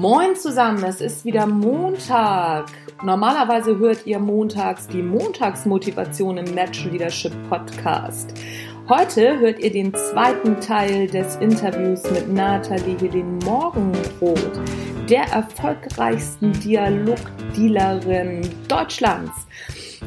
Moin zusammen, es ist wieder Montag. Normalerweise hört ihr montags die Montagsmotivation im Natural Leadership Podcast. Heute hört ihr den zweiten Teil des Interviews mit Nathalie Helene Morgenroth, der erfolgreichsten Dialogdealerin Deutschlands.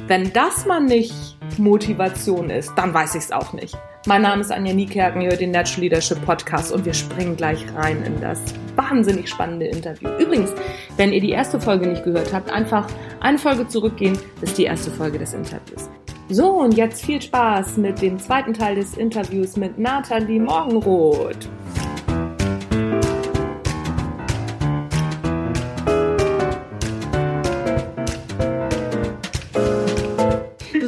Wenn das mal nicht Motivation ist, dann weiß ich es auch nicht. Mein Name ist Anja Niekerken, ihr hört den Natural Leadership Podcast und wir springen gleich rein in das wahnsinnig spannende Interview. Übrigens, wenn ihr die erste Folge nicht gehört habt, einfach eine Folge zurückgehen, das ist die erste Folge des Interviews. So, und jetzt viel Spaß mit dem zweiten Teil des Interviews mit Nathalie Morgenroth. Du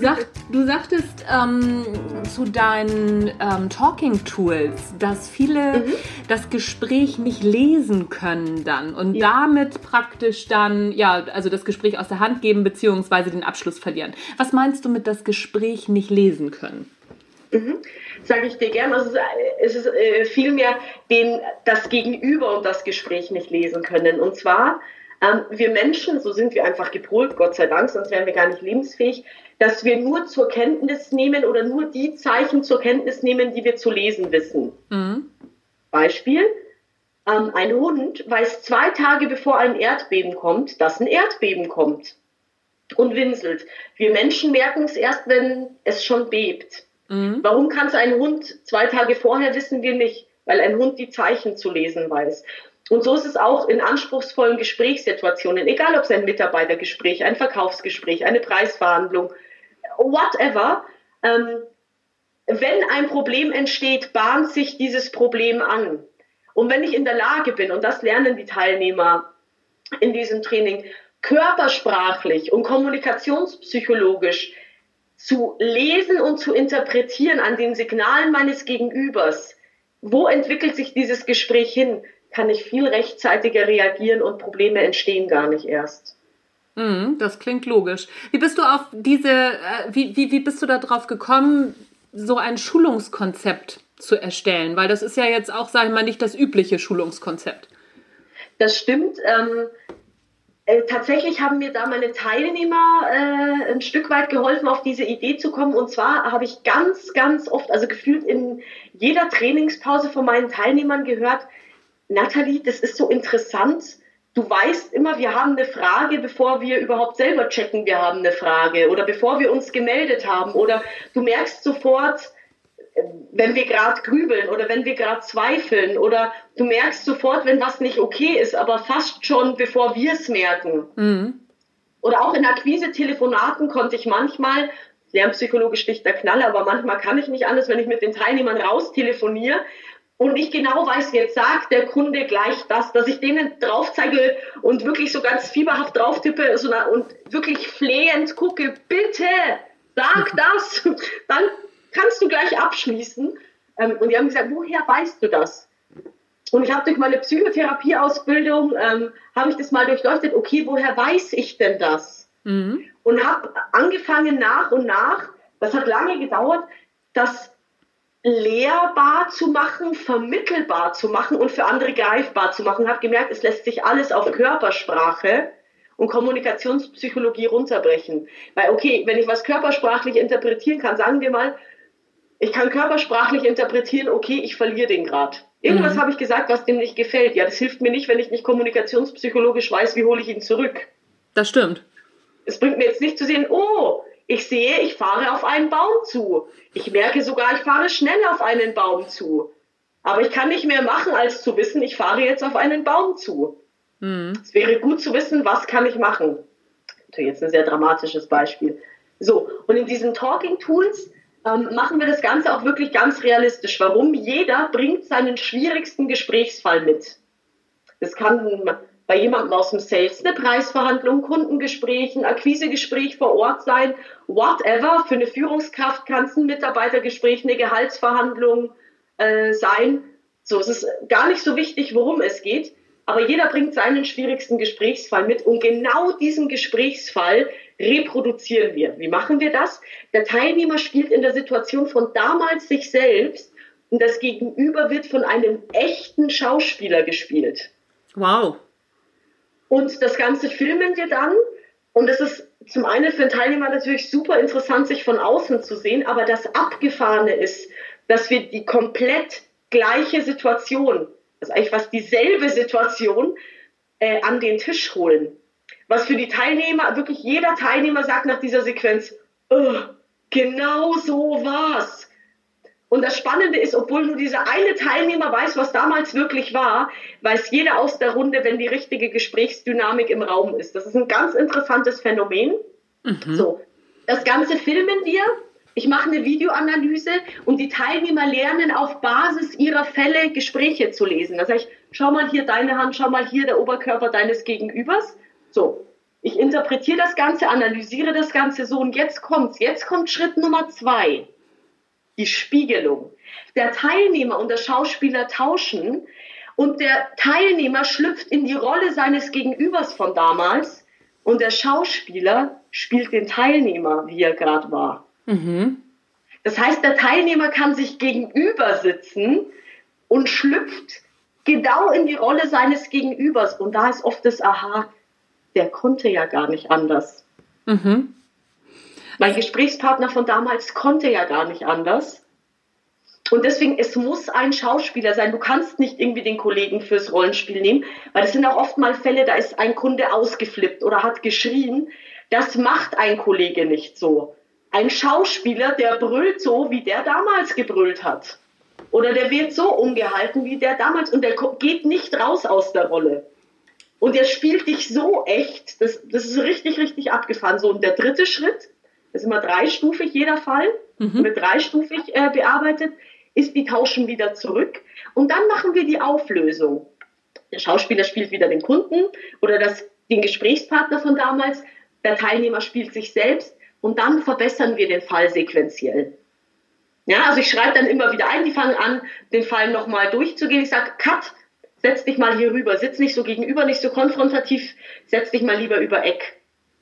sagtest ähm, zu deinen ähm, Talking Tools, dass viele mhm. das Gespräch nicht lesen können dann und ja. damit praktisch dann, ja, also das Gespräch aus der Hand geben bzw. den Abschluss verlieren. Was meinst du mit das Gespräch nicht lesen können? Mhm. Sage ich dir gerne. Also es ist äh, vielmehr den, das Gegenüber und das Gespräch nicht lesen können. Und zwar, ähm, wir Menschen, so sind wir einfach gepolt, Gott sei Dank, sonst wären wir gar nicht lebensfähig, dass wir nur zur Kenntnis nehmen oder nur die Zeichen zur Kenntnis nehmen, die wir zu lesen wissen. Mhm. Beispiel, ähm, ein Hund weiß zwei Tage bevor ein Erdbeben kommt, dass ein Erdbeben kommt und winselt. Wir Menschen merken es erst, wenn es schon bebt. Mhm. Warum kann es ein Hund zwei Tage vorher, wissen wir nicht, weil ein Hund die Zeichen zu lesen weiß. Und so ist es auch in anspruchsvollen Gesprächssituationen, egal ob es ein Mitarbeitergespräch, ein Verkaufsgespräch, eine Preisverhandlung, whatever. Ähm, wenn ein Problem entsteht, bahnt sich dieses Problem an. Und wenn ich in der Lage bin, und das lernen die Teilnehmer in diesem Training, körpersprachlich und kommunikationspsychologisch zu lesen und zu interpretieren an den Signalen meines Gegenübers, wo entwickelt sich dieses Gespräch hin, kann ich viel rechtzeitiger reagieren und Probleme entstehen gar nicht erst. Mm, das klingt logisch. Wie bist du auf diese, äh, wie, wie, wie bist du darauf gekommen, so ein Schulungskonzept zu erstellen? Weil das ist ja jetzt auch, sage ich mal, nicht das übliche Schulungskonzept. Das stimmt. Ähm, äh, tatsächlich haben mir da meine Teilnehmer äh, ein Stück weit geholfen, auf diese Idee zu kommen. Und zwar habe ich ganz, ganz oft, also gefühlt in jeder Trainingspause von meinen Teilnehmern gehört, Nathalie, das ist so interessant du weißt immer, wir haben eine Frage, bevor wir überhaupt selber checken, wir haben eine Frage oder bevor wir uns gemeldet haben oder du merkst sofort, wenn wir gerade grübeln oder wenn wir gerade zweifeln oder du merkst sofort, wenn was nicht okay ist, aber fast schon bevor wir es merken. Mhm. Oder auch in Akquise-Telefonaten konnte ich manchmal, lernpsychologisch nicht der Knaller, aber manchmal kann ich nicht anders, wenn ich mit den Teilnehmern raus telefoniere, und ich genau weiß, jetzt sagt der Kunde gleich das, dass ich denen drauf zeige und wirklich so ganz fieberhaft drauf tippe so, und wirklich flehend gucke, bitte, sag das, dann kannst du gleich abschließen. Ähm, und die haben gesagt, woher weißt du das? Und ich habe durch meine Psychotherapieausbildung, ähm, habe ich das mal durchleuchtet, okay, woher weiß ich denn das? Mhm. Und habe angefangen nach und nach, das hat lange gedauert, dass lehrbar zu machen, vermittelbar zu machen und für andere greifbar zu machen. Habe gemerkt, es lässt sich alles auf Körpersprache und Kommunikationspsychologie runterbrechen. Weil, okay, wenn ich was körpersprachlich interpretieren kann, sagen wir mal, ich kann körpersprachlich interpretieren, okay, ich verliere den Grad. Irgendwas mhm. habe ich gesagt, was dem nicht gefällt. Ja, das hilft mir nicht, wenn ich nicht kommunikationspsychologisch weiß, wie hole ich ihn zurück. Das stimmt. Es bringt mir jetzt nicht zu sehen, oh, ich sehe, ich fahre auf einen Baum zu. Ich merke sogar, ich fahre schnell auf einen Baum zu. Aber ich kann nicht mehr machen, als zu wissen, ich fahre jetzt auf einen Baum zu. Mhm. Es wäre gut zu wissen, was kann ich machen. Natürlich jetzt ein sehr dramatisches Beispiel. So, und in diesen Talking Tools ähm, machen wir das Ganze auch wirklich ganz realistisch. Warum? Jeder bringt seinen schwierigsten Gesprächsfall mit. Das kann bei jemandem aus dem Sales eine Preisverhandlung, Kundengespräch, ein Akquisegespräch vor Ort sein, whatever. Für eine Führungskraft kann es ein Mitarbeitergespräch, eine Gehaltsverhandlung äh, sein. So, es ist gar nicht so wichtig, worum es geht, aber jeder bringt seinen schwierigsten Gesprächsfall mit und genau diesen Gesprächsfall reproduzieren wir. Wie machen wir das? Der Teilnehmer spielt in der Situation von damals sich selbst und das Gegenüber wird von einem echten Schauspieler gespielt. Wow. Und das Ganze filmen wir dann. Und es ist zum einen für den Teilnehmer natürlich super interessant, sich von außen zu sehen, aber das Abgefahrene ist, dass wir die komplett gleiche Situation, also eigentlich fast dieselbe Situation, äh, an den Tisch holen. Was für die Teilnehmer, wirklich jeder Teilnehmer sagt nach dieser Sequenz, genau so war's. Und das Spannende ist, obwohl nur dieser eine Teilnehmer weiß, was damals wirklich war, weiß jeder aus der Runde, wenn die richtige Gesprächsdynamik im Raum ist. Das ist ein ganz interessantes Phänomen. Mhm. So, das Ganze filmen wir. Ich mache eine Videoanalyse und die Teilnehmer lernen auf Basis ihrer Fälle Gespräche zu lesen. Das heißt, schau mal hier deine Hand, schau mal hier der Oberkörper deines Gegenübers. So, ich interpretiere das Ganze, analysiere das Ganze so und jetzt kommt's. Jetzt kommt Schritt Nummer zwei die Spiegelung. Der Teilnehmer und der Schauspieler tauschen und der Teilnehmer schlüpft in die Rolle seines Gegenübers von damals und der Schauspieler spielt den Teilnehmer, wie er gerade war. Mhm. Das heißt, der Teilnehmer kann sich gegenüber sitzen und schlüpft genau in die Rolle seines Gegenübers. Und da ist oft das Aha, der konnte ja gar nicht anders. Mhm. Mein Gesprächspartner von damals konnte ja gar nicht anders. Und deswegen, es muss ein Schauspieler sein. Du kannst nicht irgendwie den Kollegen fürs Rollenspiel nehmen, weil es sind auch oft mal Fälle, da ist ein Kunde ausgeflippt oder hat geschrien. Das macht ein Kollege nicht so. Ein Schauspieler, der brüllt so, wie der damals gebrüllt hat. Oder der wird so umgehalten, wie der damals. Und der geht nicht raus aus der Rolle. Und der spielt dich so echt. Das, das ist richtig, richtig abgefahren. So, und der dritte Schritt, das ist immer dreistufig jeder Fall, mhm. wird dreistufig äh, bearbeitet, ist, die tauschen wieder zurück und dann machen wir die Auflösung. Der Schauspieler spielt wieder den Kunden oder das, den Gesprächspartner von damals, der Teilnehmer spielt sich selbst und dann verbessern wir den Fall sequenziell. Ja, also ich schreibe dann immer wieder ein, die fangen an, den Fall nochmal durchzugehen. Ich sage, Cut, setz dich mal hier rüber, sitz nicht so gegenüber, nicht so konfrontativ, setz dich mal lieber über Eck.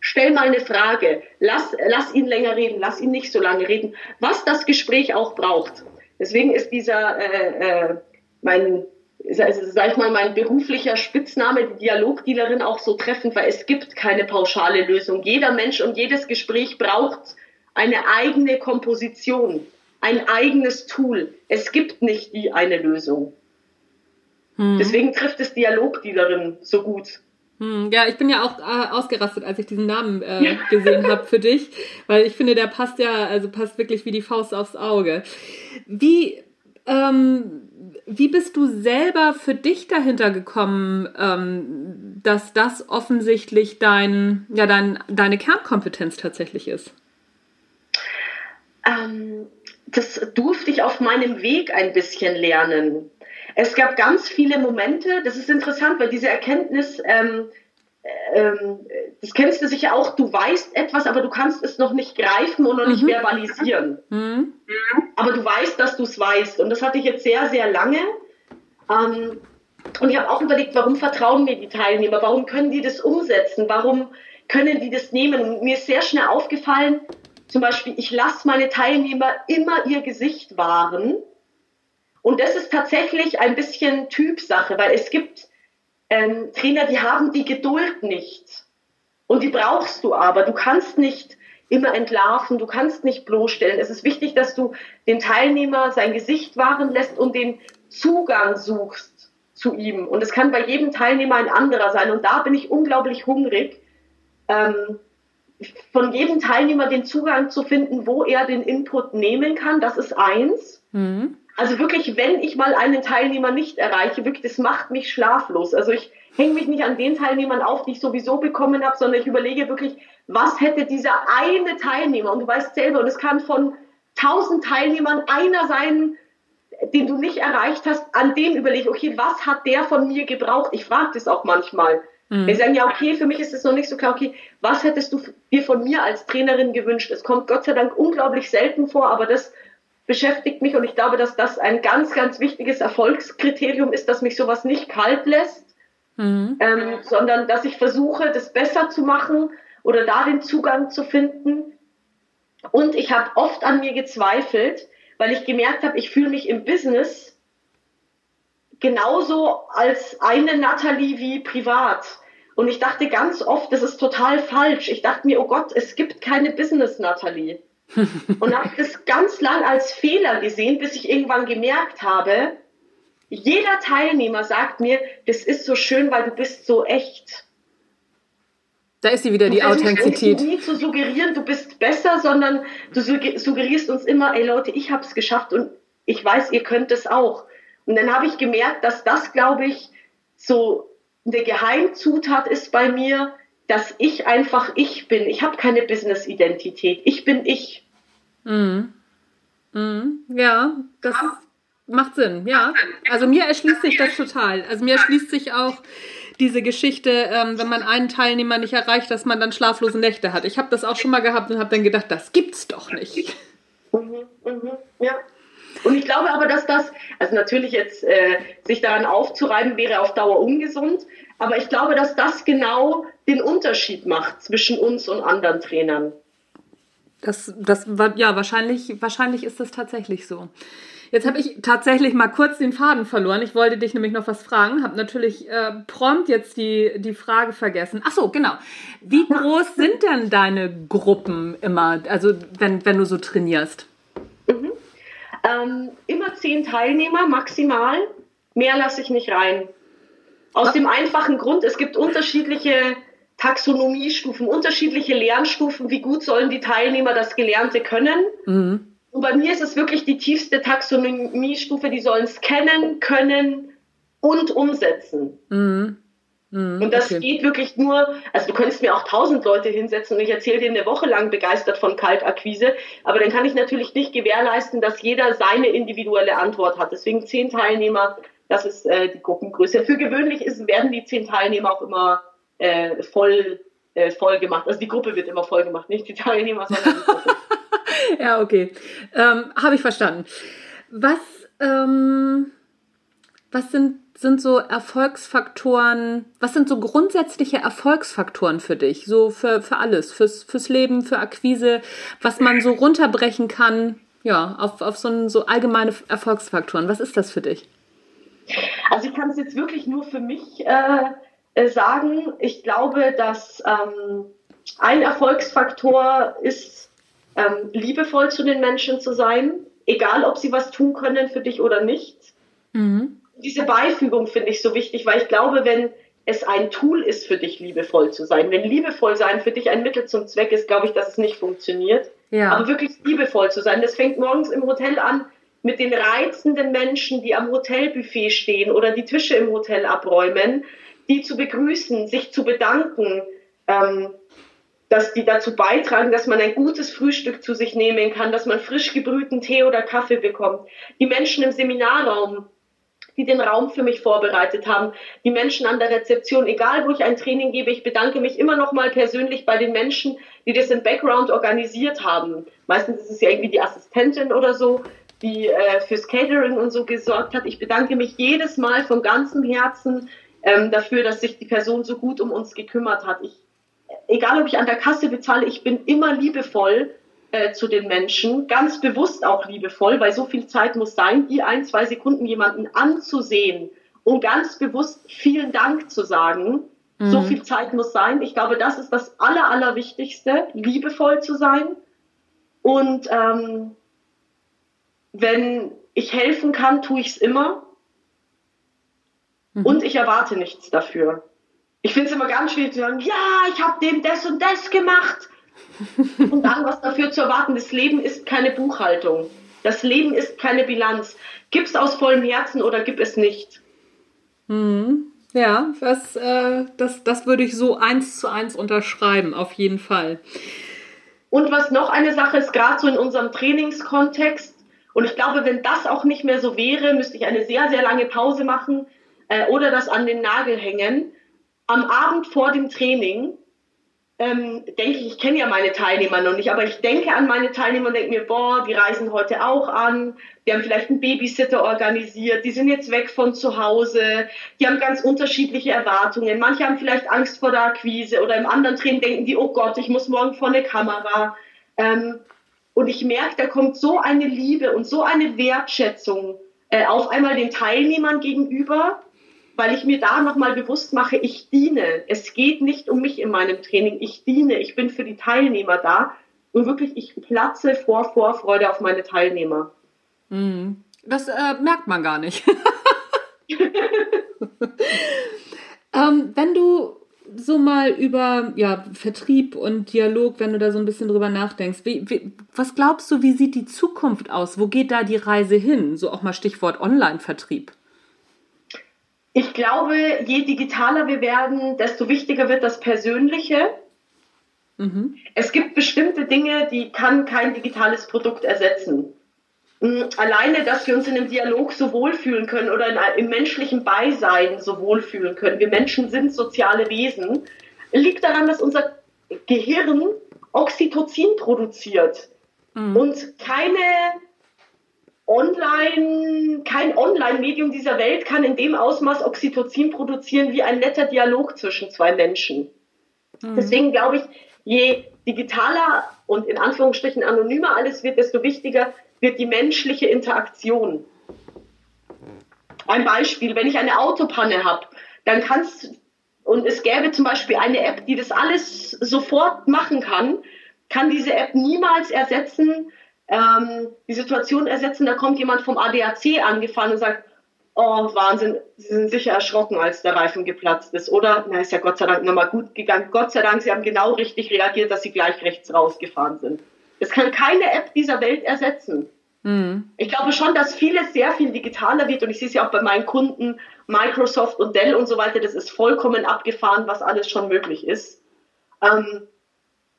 Stell mal eine Frage. Lass, lass ihn länger reden, lass ihn nicht so lange reden. Was das Gespräch auch braucht. Deswegen ist dieser, äh, äh, mein, sag ich mal, mein beruflicher Spitzname, die Dialogdealerin, auch so treffend, weil es gibt keine pauschale Lösung. Jeder Mensch und jedes Gespräch braucht eine eigene Komposition, ein eigenes Tool. Es gibt nicht die eine Lösung. Hm. Deswegen trifft es Dialogdealerin so gut. Hm, ja, ich bin ja auch äh, ausgerastet, als ich diesen Namen äh, gesehen habe für dich, weil ich finde, der passt ja, also passt wirklich wie die Faust aufs Auge. Wie, ähm, wie bist du selber für dich dahinter gekommen, ähm, dass das offensichtlich dein, ja, dein, deine Kernkompetenz tatsächlich ist? Ähm, das durfte ich auf meinem Weg ein bisschen lernen. Es gab ganz viele Momente, das ist interessant, weil diese Erkenntnis, ähm, ähm, das kennst du sicher auch, du weißt etwas, aber du kannst es noch nicht greifen und noch nicht mhm. verbalisieren. Mhm. Aber du weißt, dass du es weißt. Und das hatte ich jetzt sehr, sehr lange. Ähm, und ich habe auch überlegt, warum vertrauen mir die Teilnehmer? Warum können die das umsetzen? Warum können die das nehmen? Und mir ist sehr schnell aufgefallen, zum Beispiel, ich lasse meine Teilnehmer immer ihr Gesicht wahren und das ist tatsächlich ein bisschen Typsache, weil es gibt ähm, Trainer, die haben die Geduld nicht. Und die brauchst du aber. Du kannst nicht immer entlarven, du kannst nicht bloßstellen. Es ist wichtig, dass du den Teilnehmer sein Gesicht wahren lässt und den Zugang suchst zu ihm. Und es kann bei jedem Teilnehmer ein anderer sein. Und da bin ich unglaublich hungrig, ähm, von jedem Teilnehmer den Zugang zu finden, wo er den Input nehmen kann. Das ist eins. Mhm. Also wirklich, wenn ich mal einen Teilnehmer nicht erreiche, wirklich, das macht mich schlaflos. Also ich hänge mich nicht an den Teilnehmern auf, die ich sowieso bekommen habe, sondern ich überlege wirklich, was hätte dieser eine Teilnehmer, und du weißt selber, und es kann von tausend Teilnehmern einer sein, den du nicht erreicht hast, an dem überlege ich, okay, was hat der von mir gebraucht? Ich frage das auch manchmal. Mhm. Wir sagen ja, okay, für mich ist es noch nicht so klar, okay, was hättest du dir von mir als Trainerin gewünscht? Es kommt Gott sei Dank unglaublich selten vor, aber das beschäftigt mich und ich glaube, dass das ein ganz, ganz wichtiges Erfolgskriterium ist, dass mich sowas nicht kalt lässt, mhm. ähm, sondern dass ich versuche, das besser zu machen oder da den Zugang zu finden. Und ich habe oft an mir gezweifelt, weil ich gemerkt habe, ich fühle mich im Business genauso als eine Natalie wie privat. Und ich dachte ganz oft, das ist total falsch. Ich dachte mir, oh Gott, es gibt keine Business Natalie. Und habe das ganz lang als Fehler gesehen, bis ich irgendwann gemerkt habe, jeder Teilnehmer sagt mir, das ist so schön, weil du bist so echt. Da ist sie wieder, die Authentizität. Nie zu suggerieren, du bist besser, sondern du suggerierst uns immer, ey Leute, ich habe es geschafft und ich weiß, ihr könnt es auch. Und dann habe ich gemerkt, dass das, glaube ich, so eine Geheimzutat ist bei mir, dass ich einfach ich bin. Ich habe keine Business-Identität. Ich bin ich. Mhm. Mhm. Ja, das ja. macht Sinn. Ja, also mir erschließt sich das total. Also mir erschließt sich auch diese Geschichte, ähm, wenn man einen Teilnehmer nicht erreicht, dass man dann schlaflose Nächte hat. Ich habe das auch schon mal gehabt und habe dann gedacht, das gibt's doch nicht. Mhm, mhm, ja. Und ich glaube aber, dass das, also natürlich jetzt äh, sich daran aufzureiben, wäre auf Dauer ungesund, aber ich glaube, dass das genau den Unterschied macht zwischen uns und anderen Trainern. Das, das ja, wahrscheinlich, wahrscheinlich ist das tatsächlich so. Jetzt habe ich tatsächlich mal kurz den Faden verloren. Ich wollte dich nämlich noch was fragen, habe natürlich äh, prompt jetzt die, die Frage vergessen. Ach so, genau. Wie groß sind denn deine Gruppen immer, also wenn, wenn du so trainierst? Mhm. Ähm, immer zehn Teilnehmer maximal. Mehr lasse ich nicht rein. Aus dem einfachen Grund, es gibt unterschiedliche Taxonomiestufen, unterschiedliche Lernstufen, wie gut sollen die Teilnehmer das Gelernte können. Mhm. Und bei mir ist es wirklich die tiefste Taxonomiestufe, die sollen es kennen, können und umsetzen. Mhm. Mhm, und das okay. geht wirklich nur, also du könntest mir auch tausend Leute hinsetzen und ich erzähle dir eine Woche lang begeistert von Kaltakquise, aber dann kann ich natürlich nicht gewährleisten, dass jeder seine individuelle Antwort hat. Deswegen zehn Teilnehmer, das ist äh, die Gruppengröße. Für gewöhnlich ist, werden die zehn Teilnehmer auch immer äh, voll, äh, voll gemacht. Also die Gruppe wird immer voll gemacht, nicht die Teilnehmer, sondern die Gruppe. ja, okay. Ähm, Habe ich verstanden. Was, ähm, was sind sind so Erfolgsfaktoren, was sind so grundsätzliche Erfolgsfaktoren für dich? So für, für alles, fürs, fürs Leben, für Akquise, was man so runterbrechen kann, ja, auf, auf so, ein, so allgemeine Erfolgsfaktoren. Was ist das für dich? Also ich kann es jetzt wirklich nur für mich äh, sagen. Ich glaube, dass ähm, ein Erfolgsfaktor ist, ähm, liebevoll zu den Menschen zu sein, egal ob sie was tun können für dich oder nicht. Mhm diese Beifügung finde ich so wichtig, weil ich glaube, wenn es ein Tool ist für dich, liebevoll zu sein, wenn liebevoll sein für dich ein Mittel zum Zweck ist, glaube ich, dass es nicht funktioniert. Ja. Aber wirklich liebevoll zu sein, das fängt morgens im Hotel an mit den reizenden Menschen, die am Hotelbuffet stehen oder die Tische im Hotel abräumen, die zu begrüßen, sich zu bedanken, ähm, dass die dazu beitragen, dass man ein gutes Frühstück zu sich nehmen kann, dass man frisch gebrühten Tee oder Kaffee bekommt. Die Menschen im Seminarraum, die den Raum für mich vorbereitet haben, die Menschen an der Rezeption, egal wo ich ein Training gebe, ich bedanke mich immer noch mal persönlich bei den Menschen, die das im Background organisiert haben. Meistens ist es ja irgendwie die Assistentin oder so, die äh, fürs Catering und so gesorgt hat. Ich bedanke mich jedes Mal von ganzem Herzen ähm, dafür, dass sich die Person so gut um uns gekümmert hat. Ich, egal ob ich an der Kasse bezahle, ich bin immer liebevoll äh, zu den Menschen, ganz bewusst auch liebevoll, weil so viel Zeit muss sein, die ein, zwei Sekunden jemanden anzusehen und ganz bewusst vielen Dank zu sagen. Mhm. So viel Zeit muss sein. Ich glaube, das ist das Aller, Allerwichtigste, liebevoll zu sein. Und ähm, wenn ich helfen kann, tue ich es immer. Mhm. Und ich erwarte nichts dafür. Ich finde es immer ganz schwierig zu sagen, ja, ich habe dem das und das gemacht und dann was dafür zu erwarten. Das Leben ist keine Buchhaltung. Das Leben ist keine Bilanz. Gib es aus vollem Herzen oder gib es nicht. Mhm. Ja, das, äh, das, das würde ich so eins zu eins unterschreiben, auf jeden Fall. Und was noch eine Sache ist, gerade so in unserem Trainingskontext, und ich glaube, wenn das auch nicht mehr so wäre, müsste ich eine sehr, sehr lange Pause machen äh, oder das an den Nagel hängen. Am Abend vor dem Training ähm, denke ich, ich kenne ja meine Teilnehmer noch nicht, aber ich denke an meine Teilnehmer und denke mir, boah, die reisen heute auch an, die haben vielleicht einen Babysitter organisiert, die sind jetzt weg von zu Hause, die haben ganz unterschiedliche Erwartungen. Manche haben vielleicht Angst vor der Akquise oder im anderen Training denken die, oh Gott, ich muss morgen vor eine Kamera. Ähm, und ich merke, da kommt so eine Liebe und so eine Wertschätzung äh, auf einmal den Teilnehmern gegenüber, weil ich mir da nochmal bewusst mache, ich diene. Es geht nicht um mich in meinem Training, ich diene, ich bin für die Teilnehmer da und wirklich, ich platze vor Vorfreude auf meine Teilnehmer. Mhm. Das äh, merkt man gar nicht. ähm, wenn du so mal über ja, Vertrieb und Dialog, wenn du da so ein bisschen drüber nachdenkst, wie, wie, was glaubst du, wie sieht die Zukunft aus? Wo geht da die Reise hin? So auch mal Stichwort Online-Vertrieb. Ich glaube, je digitaler wir werden, desto wichtiger wird das Persönliche. Mhm. Es gibt bestimmte Dinge, die kann kein digitales Produkt ersetzen. Mm, alleine, dass wir uns in einem Dialog so wohlfühlen können oder in, im menschlichen Beisein so wohlfühlen können. Wir Menschen sind soziale Wesen. Liegt daran, dass unser Gehirn Oxytocin produziert mhm. und keine Online, kein Online-Medium dieser Welt kann in dem Ausmaß Oxytocin produzieren wie ein netter Dialog zwischen zwei Menschen. Mhm. Deswegen glaube ich, je digitaler und in Anführungsstrichen anonymer alles wird, desto wichtiger wird die menschliche Interaktion. Ein Beispiel, wenn ich eine Autopanne habe, dann kannst und es gäbe zum Beispiel eine App, die das alles sofort machen kann, kann diese App niemals ersetzen, ähm, die Situation ersetzen, da kommt jemand vom ADAC angefahren und sagt, oh Wahnsinn, Sie sind sicher erschrocken, als der Reifen geplatzt ist, oder? Na, ist ja Gott sei Dank nochmal gut gegangen. Gott sei Dank, Sie haben genau richtig reagiert, dass Sie gleich rechts rausgefahren sind. Das kann keine App dieser Welt ersetzen. Mhm. Ich glaube schon, dass vieles sehr viel digitaler wird und ich sehe es ja auch bei meinen Kunden, Microsoft und Dell und so weiter, das ist vollkommen abgefahren, was alles schon möglich ist. Ähm,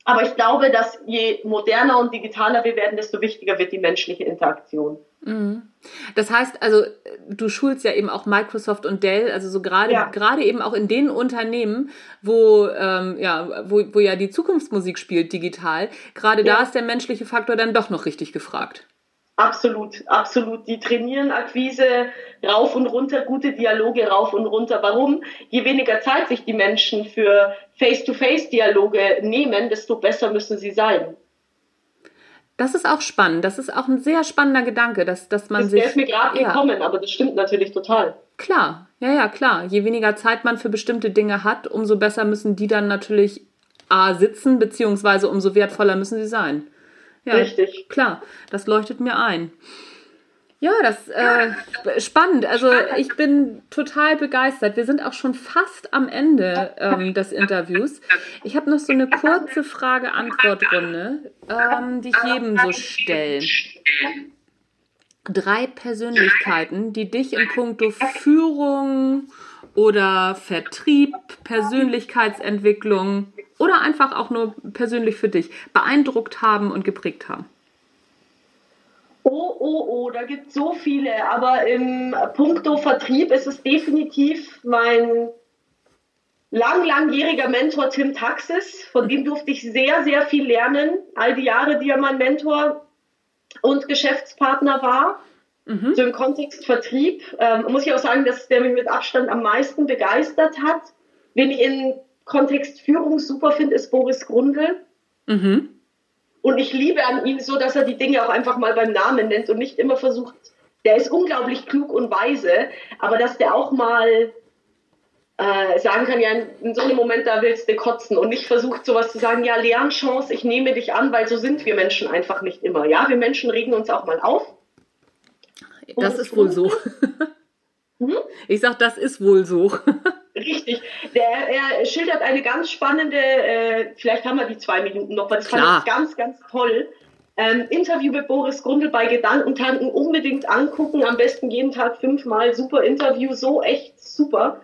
aber ich glaube, dass je moderner und digitaler wir werden, desto wichtiger wird die menschliche Interaktion. Mhm. Das heißt, also du schulst ja eben auch Microsoft und Dell, also so gerade ja. gerade eben auch in den Unternehmen, wo ähm, ja wo, wo ja die Zukunftsmusik spielt digital. Gerade ja. da ist der menschliche Faktor dann doch noch richtig gefragt. Absolut, absolut. Die trainieren Akquise rauf und runter, gute Dialoge rauf und runter. Warum? Je weniger Zeit sich die Menschen für Face-to-Face-Dialoge nehmen, desto besser müssen sie sein. Das ist auch spannend. Das ist auch ein sehr spannender Gedanke, dass, dass man das sich. Der ist mir gerade ja. gekommen, aber das stimmt natürlich total. Klar, ja, ja, klar. Je weniger Zeit man für bestimmte Dinge hat, umso besser müssen die dann natürlich A sitzen, beziehungsweise umso wertvoller müssen sie sein. Ja, Richtig. Klar, das leuchtet mir ein. Ja, das äh, spannend. Also ich bin total begeistert. Wir sind auch schon fast am Ende ähm, des Interviews. Ich habe noch so eine kurze Frage-Antwort-Runde, ähm, die ich jedem so stelle. Drei Persönlichkeiten, die dich in puncto Führung oder Vertrieb, Persönlichkeitsentwicklung oder einfach auch nur persönlich für dich beeindruckt haben und geprägt haben? Oh, oh, oh, da gibt es so viele, aber im Punkto Vertrieb ist es definitiv mein lang, langjähriger Mentor Tim Taxis, von dem durfte ich sehr, sehr viel lernen, all die Jahre, die er mein Mentor und Geschäftspartner war. Mhm. So im Kontext Vertrieb ähm, muss ich auch sagen, dass der mich mit Abstand am meisten begeistert hat. Wen ich in Kontext Führung super finde, ist Boris Grundl. Mhm. Und ich liebe an ihm so, dass er die Dinge auch einfach mal beim Namen nennt und nicht immer versucht, der ist unglaublich klug und weise, aber dass der auch mal äh, sagen kann, ja, in so einem Moment, da willst du kotzen und nicht versucht, sowas zu sagen, ja, Lernchance, ich nehme dich an, weil so sind wir Menschen einfach nicht immer. Ja, wir Menschen regen uns auch mal auf. Das ist wohl so. Hm? Ich sag, das ist wohl so. Richtig. Der, er schildert eine ganz spannende, äh, vielleicht haben wir die zwei Minuten noch, weil das Klar. fand ich ganz, ganz toll. Ähm, Interview mit Boris Grundl bei Gedankentanken unbedingt angucken. Am besten jeden Tag fünfmal. Super Interview, so echt super.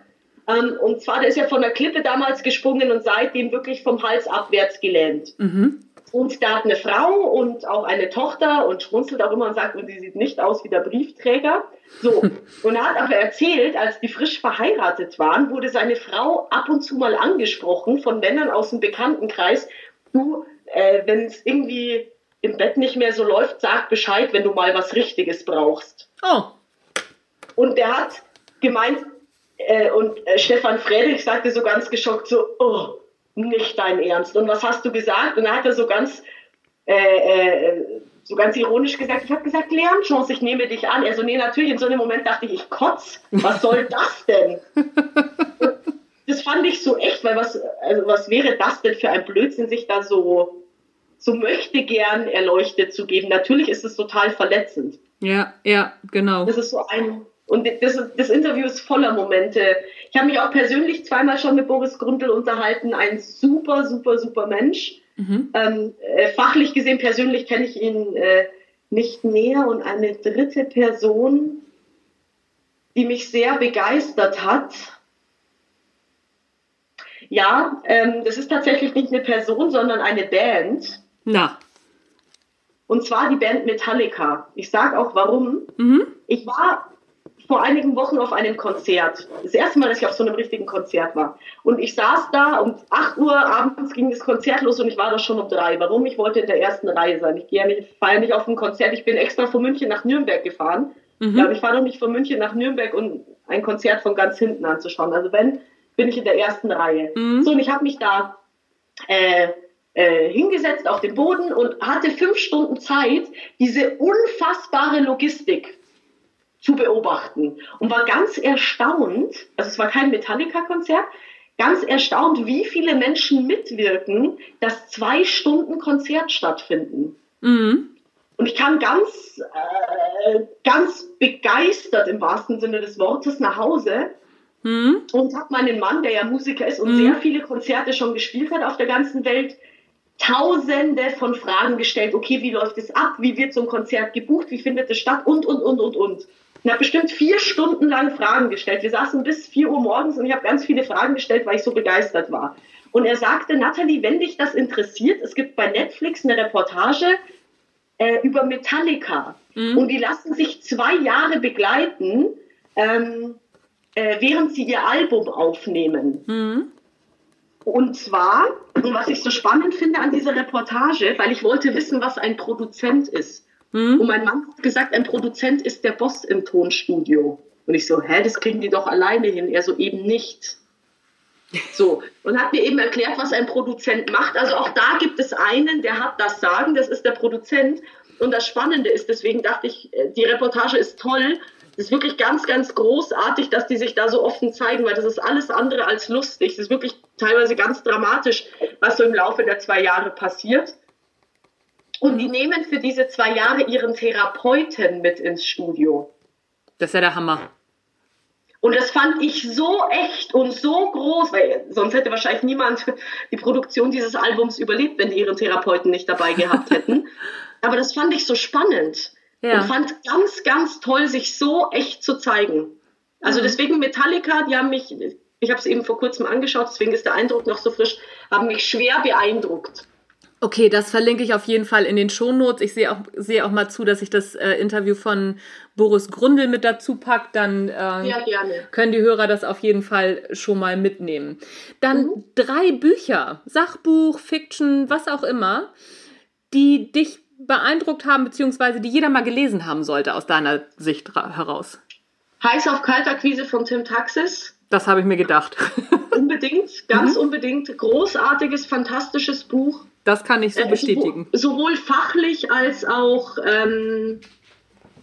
Ähm, und zwar, der ist ja von der Klippe damals gesprungen und seitdem wirklich vom Hals abwärts gelähmt. Mhm. Und da hat eine Frau und auch eine Tochter und schmunzelt auch immer und sagt, und sie sieht nicht aus wie der Briefträger. So. Und er hat aber erzählt, als die frisch verheiratet waren, wurde seine Frau ab und zu mal angesprochen von Männern aus dem Bekanntenkreis. Du, äh, wenn es irgendwie im Bett nicht mehr so läuft, sag Bescheid, wenn du mal was Richtiges brauchst. Oh. Und der hat gemeint, äh, und äh, Stefan Friedrich sagte so ganz geschockt so, oh, nicht dein Ernst. Und was hast du gesagt? Und dann hat er so ganz äh, äh, so ganz ironisch gesagt, ich habe gesagt, Lernchance, ich nehme dich an. Er so, nee, natürlich. In so einem Moment dachte ich, ich kotz. Was soll das denn? das fand ich so echt, weil was, also was wäre das denn für ein Blödsinn, sich da so, so möchte gern erleuchtet zu geben. Natürlich ist es total verletzend. Ja, ja, genau. Das ist so ein, und das, das Interview ist voller Momente. Ich habe mich auch persönlich zweimal schon mit Boris Grundl unterhalten. Ein super, super, super Mensch. Mhm. Ähm, äh, fachlich gesehen, persönlich kenne ich ihn äh, nicht näher. Und eine dritte Person, die mich sehr begeistert hat, ja, ähm, das ist tatsächlich nicht eine Person, sondern eine Band. Na. Und zwar die Band Metallica. Ich sage auch warum. Mhm. Ich war vor einigen Wochen auf einem Konzert. Das erste Mal, dass ich auf so einem richtigen Konzert war. Und ich saß da, um 8 Uhr abends ging das Konzert los und ich war da schon um drei. Warum? Ich wollte in der ersten Reihe sein. Ich gehe ja nicht, fahre nicht auf ein Konzert. Ich bin extra von München nach Nürnberg gefahren. Mhm. Ja, ich fahre doch nicht von München nach Nürnberg, um ein Konzert von ganz hinten anzuschauen. Also wenn, bin ich in der ersten Reihe. Mhm. So, und ich habe mich da äh, äh, hingesetzt auf den Boden und hatte fünf Stunden Zeit, diese unfassbare Logistik zu beobachten und war ganz erstaunt, also es war kein Metallica-Konzert, ganz erstaunt, wie viele Menschen mitwirken, dass zwei Stunden Konzert stattfinden. Mhm. Und ich kam ganz, äh, ganz begeistert im wahrsten Sinne des Wortes nach Hause mhm. und habe meinen Mann, der ja Musiker ist und mhm. sehr viele Konzerte schon gespielt hat auf der ganzen Welt, tausende von Fragen gestellt. Okay, wie läuft es ab? Wie wird so ein Konzert gebucht? Wie findet es statt? Und, und, und, und, und. Ich habe bestimmt vier Stunden lang Fragen gestellt. Wir saßen bis vier Uhr morgens und ich habe ganz viele Fragen gestellt, weil ich so begeistert war. Und er sagte, Natalie, wenn dich das interessiert, es gibt bei Netflix eine Reportage äh, über Metallica. Mhm. Und die lassen sich zwei Jahre begleiten. Ähm, äh, während sie ihr Album aufnehmen. Mhm. Und zwar, was ich so spannend finde an dieser Reportage, weil ich wollte wissen, was ein Produzent ist. Mhm. Und mein Mann hat gesagt, ein Produzent ist der Boss im Tonstudio. Und ich so, hä, das kriegen die doch alleine hin. Er so, eben nicht. So, und hat mir eben erklärt, was ein Produzent macht. Also auch da gibt es einen, der hat das Sagen, das ist der Produzent. Und das Spannende ist, deswegen dachte ich, äh, die Reportage ist toll, es ist wirklich ganz, ganz großartig, dass die sich da so offen zeigen, weil das ist alles andere als lustig. Es ist wirklich teilweise ganz dramatisch, was so im Laufe der zwei Jahre passiert. Und die nehmen für diese zwei Jahre ihren Therapeuten mit ins Studio. Das ist ja der Hammer. Und das fand ich so echt und so groß, weil sonst hätte wahrscheinlich niemand die Produktion dieses Albums überlebt, wenn die ihren Therapeuten nicht dabei gehabt hätten. Aber das fand ich so spannend. Ja. Und fand ganz, ganz toll, sich so echt zu zeigen. Also mhm. deswegen Metallica, die haben mich, ich habe es eben vor kurzem angeschaut, deswegen ist der Eindruck noch so frisch, haben mich schwer beeindruckt. Okay, das verlinke ich auf jeden Fall in den Shownotes. Ich sehe auch, sehe auch mal zu, dass ich das äh, Interview von Boris Grundl mit dazu packe. Dann äh, ja, können die Hörer das auf jeden Fall schon mal mitnehmen. Dann mhm. drei Bücher, Sachbuch, Fiction, was auch immer, die dich beeindruckt haben, beziehungsweise die jeder mal gelesen haben sollte aus deiner Sicht heraus? Heiß auf Kaltakquise von Tim Taxis. Das habe ich mir gedacht. unbedingt, ganz mhm. unbedingt. Großartiges, fantastisches Buch. Das kann ich so äh, bestätigen. Sowohl fachlich als auch, ähm,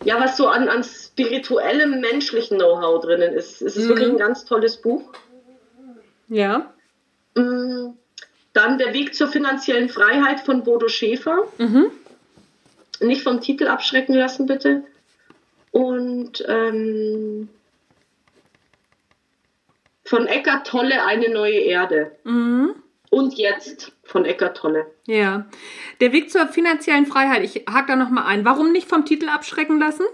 ja, was so an, an spirituellem, menschlichen Know-how drinnen ist. Es ist mhm. wirklich ein ganz tolles Buch. Ja. Mm, dann Der Weg zur finanziellen Freiheit von Bodo Schäfer. Mhm nicht vom Titel abschrecken lassen, bitte. Und ähm, von Eckart Tolle eine neue Erde. Mhm. Und jetzt von Eckart Tolle. Ja. Der Weg zur finanziellen Freiheit, ich hake da nochmal ein. Warum nicht vom Titel abschrecken lassen?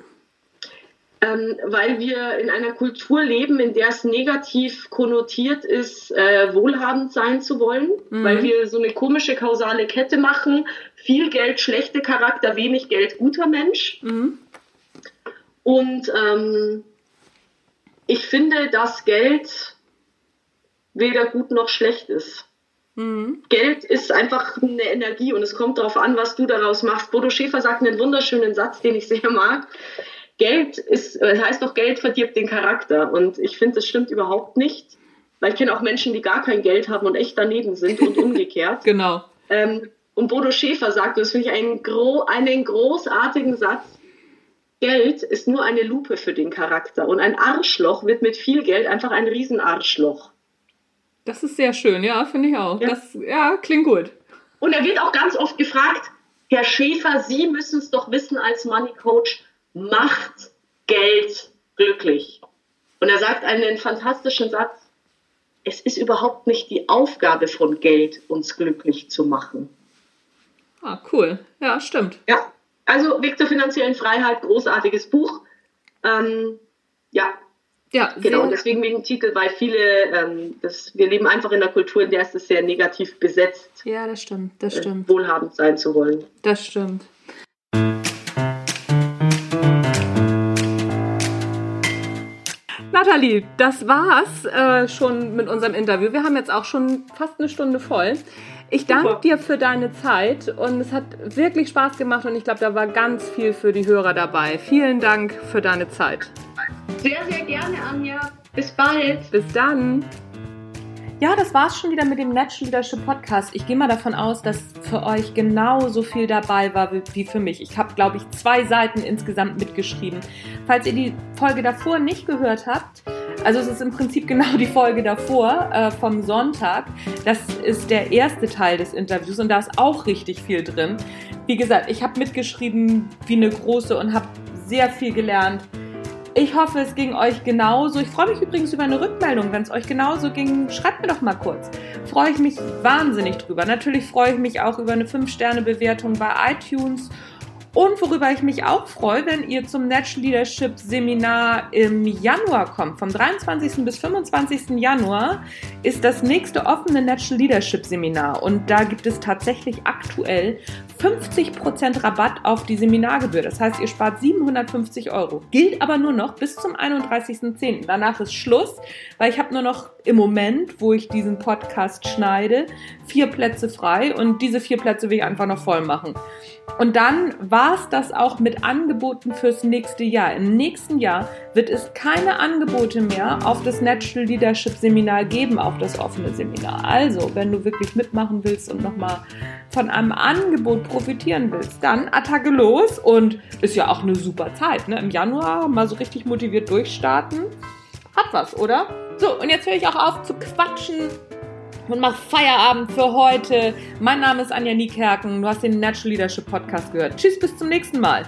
Ähm, weil wir in einer Kultur leben, in der es negativ konnotiert ist, äh, wohlhabend sein zu wollen, mhm. weil wir so eine komische kausale Kette machen. Viel Geld, schlechte Charakter, wenig Geld, guter Mensch. Mhm. Und ähm, ich finde, dass Geld weder gut noch schlecht ist. Mhm. Geld ist einfach eine Energie und es kommt darauf an, was du daraus machst. Bodo Schäfer sagt einen wunderschönen Satz, den ich sehr mag. Geld ist, äh, heißt doch, Geld verdirbt den Charakter. Und ich finde, das stimmt überhaupt nicht. Weil ich kenne auch Menschen, die gar kein Geld haben und echt daneben sind und umgekehrt. genau. Ähm, Und Bodo Schäfer sagt, das finde ich einen, gro einen großartigen Satz, Geld ist nur eine Lupe für den Charakter und ein Arschloch wird mit viel Geld einfach ein Riesenarschloch. Das ist sehr schön, ja, finde ich auch. Ja. Das ja, klingt gut. Und er wird auch ganz oft gefragt, Herr Schäfer, Sie müssen es doch wissen als Money Coach, macht Geld glücklich. Und er sagt einen fantastischen Satz, es ist überhaupt nicht die Aufgabe von Geld, uns glücklich zu machen. Ah, cool. Ja, stimmt. Ja, also Weg zur finanziellen Freiheit, großartiges Buch. Ähm, ja. Ja, genau. Und deswegen wegen Titel, weil viele, ähm, das, wir leben einfach in einer Kultur, in der es ist sehr negativ besetzt. Ja, das stimmt, das äh, stimmt. wohlhabend sein zu wollen. Das stimmt. Nathalie, das war's äh, schon mit unserem Interview. Wir haben jetzt auch schon fast eine Stunde voll. Ich danke dir für deine Zeit und es hat wirklich Spaß gemacht und ich glaube, da war ganz viel für die Hörer dabei. Vielen Dank für deine Zeit. Sehr, sehr gerne, Anja. Bis bald. Bis dann. Ja, das war's schon wieder mit dem Natural Leadership Podcast. Ich gehe mal davon aus, dass für euch genauso viel dabei war wie für mich. Ich habe, glaube ich, zwei Seiten insgesamt mitgeschrieben. Falls ihr die Folge davor nicht gehört habt, also es ist im Prinzip genau die Folge davor äh, vom Sonntag. Das ist der erste Teil des Interviews und da ist auch richtig viel drin. Wie gesagt, ich habe mitgeschrieben wie eine große und habe sehr viel gelernt. Ich hoffe, es ging euch genauso. Ich freue mich übrigens über eine Rückmeldung. Wenn es euch genauso ging, schreibt mir doch mal kurz. Freue ich mich wahnsinnig drüber. Natürlich freue ich mich auch über eine 5-Sterne-Bewertung bei iTunes und worüber ich mich auch freue, wenn ihr zum Natural Leadership Seminar im Januar kommt. Vom 23. bis 25. Januar ist das nächste offene Natural Leadership Seminar. Und da gibt es tatsächlich aktuell 50% Rabatt auf die Seminargebühr. Das heißt, ihr spart 750 Euro. Gilt aber nur noch bis zum 31.10. Danach ist Schluss, weil ich habe nur noch im Moment, wo ich diesen Podcast schneide, vier Plätze frei und diese vier Plätze will ich einfach noch voll machen. Und dann war es das auch mit Angeboten fürs nächste Jahr. Im nächsten Jahr wird es keine Angebote mehr auf das Natural Leadership Seminar geben, auf das offene Seminar. Also, wenn du wirklich mitmachen willst und nochmal von einem Angebot profitieren willst, dann Attacke los und ist ja auch eine super Zeit. Ne? Im Januar mal so richtig motiviert durchstarten. Hat was, oder? So, und jetzt höre ich auch auf zu quatschen und mach Feierabend für heute. Mein Name ist Anja Niekerken. Du hast den Natural Leadership Podcast gehört. Tschüss, bis zum nächsten Mal.